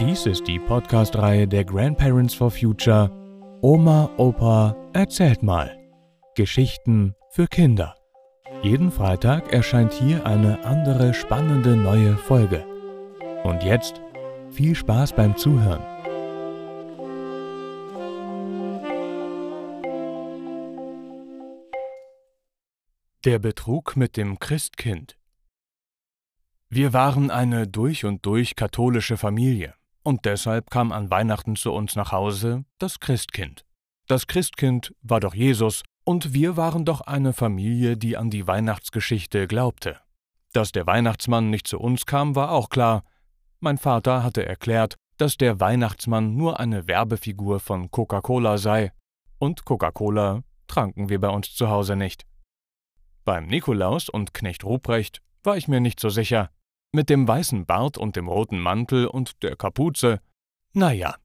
Dies ist die Podcast-Reihe der Grandparents for Future Oma, Opa, erzählt mal. Geschichten für Kinder. Jeden Freitag erscheint hier eine andere spannende neue Folge. Und jetzt viel Spaß beim Zuhören. Der Betrug mit dem Christkind. Wir waren eine durch und durch katholische Familie. Und deshalb kam an Weihnachten zu uns nach Hause das Christkind. Das Christkind war doch Jesus, und wir waren doch eine Familie, die an die Weihnachtsgeschichte glaubte. Dass der Weihnachtsmann nicht zu uns kam, war auch klar. Mein Vater hatte erklärt, dass der Weihnachtsmann nur eine Werbefigur von Coca-Cola sei, und Coca-Cola tranken wir bei uns zu Hause nicht. Beim Nikolaus und Knecht Ruprecht war ich mir nicht so sicher. Mit dem weißen Bart und dem roten Mantel und der Kapuze. Naja,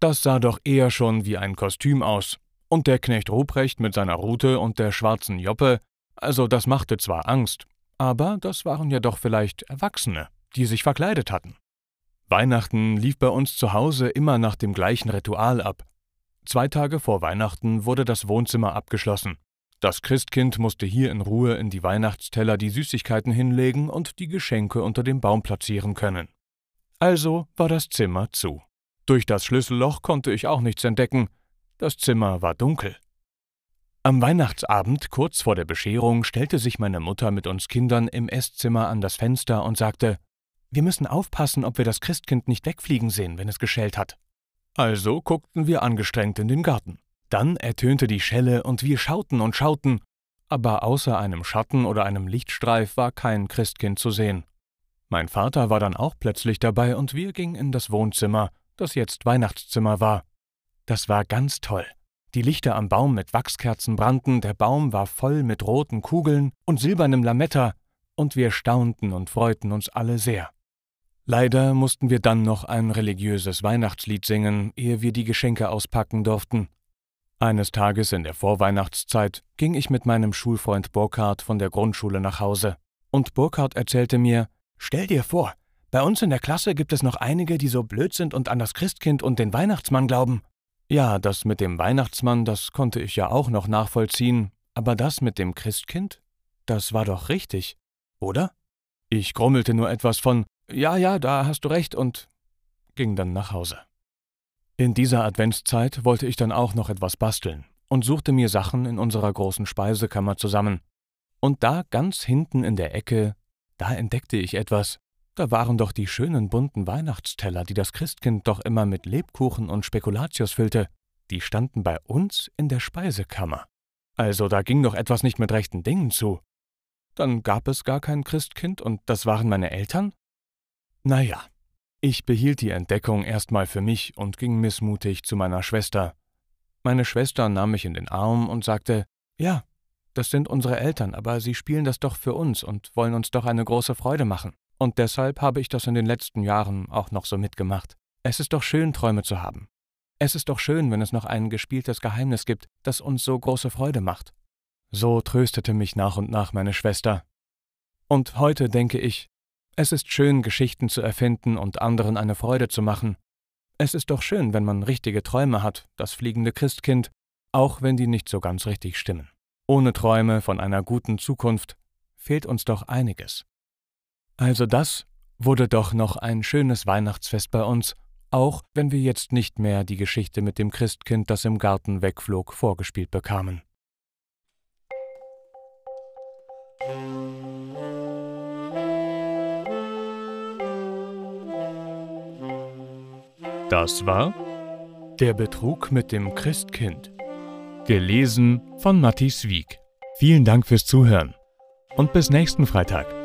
das sah doch eher schon wie ein Kostüm aus. Und der Knecht Ruprecht mit seiner Rute und der schwarzen Joppe, also das machte zwar Angst, aber das waren ja doch vielleicht Erwachsene, die sich verkleidet hatten. Weihnachten lief bei uns zu Hause immer nach dem gleichen Ritual ab. Zwei Tage vor Weihnachten wurde das Wohnzimmer abgeschlossen. Das Christkind musste hier in Ruhe in die Weihnachtsteller die Süßigkeiten hinlegen und die Geschenke unter dem Baum platzieren können. Also war das Zimmer zu. Durch das Schlüsselloch konnte ich auch nichts entdecken. Das Zimmer war dunkel. Am Weihnachtsabend, kurz vor der Bescherung, stellte sich meine Mutter mit uns Kindern im Esszimmer an das Fenster und sagte: Wir müssen aufpassen, ob wir das Christkind nicht wegfliegen sehen, wenn es geschellt hat. Also guckten wir angestrengt in den Garten. Dann ertönte die Schelle und wir schauten und schauten, aber außer einem Schatten oder einem Lichtstreif war kein Christkind zu sehen. Mein Vater war dann auch plötzlich dabei und wir gingen in das Wohnzimmer, das jetzt Weihnachtszimmer war. Das war ganz toll. Die Lichter am Baum mit Wachskerzen brannten, der Baum war voll mit roten Kugeln und silbernem Lametta, und wir staunten und freuten uns alle sehr. Leider mussten wir dann noch ein religiöses Weihnachtslied singen, ehe wir die Geschenke auspacken durften. Eines Tages in der Vorweihnachtszeit ging ich mit meinem Schulfreund Burkhard von der Grundschule nach Hause. Und Burkhard erzählte mir, Stell dir vor, bei uns in der Klasse gibt es noch einige, die so blöd sind und an das Christkind und den Weihnachtsmann glauben. Ja, das mit dem Weihnachtsmann, das konnte ich ja auch noch nachvollziehen, aber das mit dem Christkind, das war doch richtig, oder? Ich grummelte nur etwas von Ja, ja, da hast du recht und ging dann nach Hause. In dieser Adventszeit wollte ich dann auch noch etwas basteln und suchte mir Sachen in unserer großen Speisekammer zusammen. Und da ganz hinten in der Ecke, da entdeckte ich etwas. Da waren doch die schönen bunten Weihnachtsteller, die das Christkind doch immer mit Lebkuchen und Spekulatius füllte. Die standen bei uns in der Speisekammer. Also da ging doch etwas nicht mit rechten Dingen zu. Dann gab es gar kein Christkind und das waren meine Eltern? Na ja, ich behielt die Entdeckung erstmal für mich und ging missmutig zu meiner Schwester. Meine Schwester nahm mich in den Arm und sagte, ja, das sind unsere Eltern, aber sie spielen das doch für uns und wollen uns doch eine große Freude machen. Und deshalb habe ich das in den letzten Jahren auch noch so mitgemacht. Es ist doch schön, Träume zu haben. Es ist doch schön, wenn es noch ein gespieltes Geheimnis gibt, das uns so große Freude macht. So tröstete mich nach und nach meine Schwester. Und heute denke ich, es ist schön, Geschichten zu erfinden und anderen eine Freude zu machen. Es ist doch schön, wenn man richtige Träume hat, das fliegende Christkind, auch wenn die nicht so ganz richtig stimmen. Ohne Träume von einer guten Zukunft fehlt uns doch einiges. Also das wurde doch noch ein schönes Weihnachtsfest bei uns, auch wenn wir jetzt nicht mehr die Geschichte mit dem Christkind, das im Garten wegflog, vorgespielt bekamen. Das war Der Betrug mit dem Christkind. Gelesen von Matthias Wieg. Vielen Dank fürs Zuhören und bis nächsten Freitag.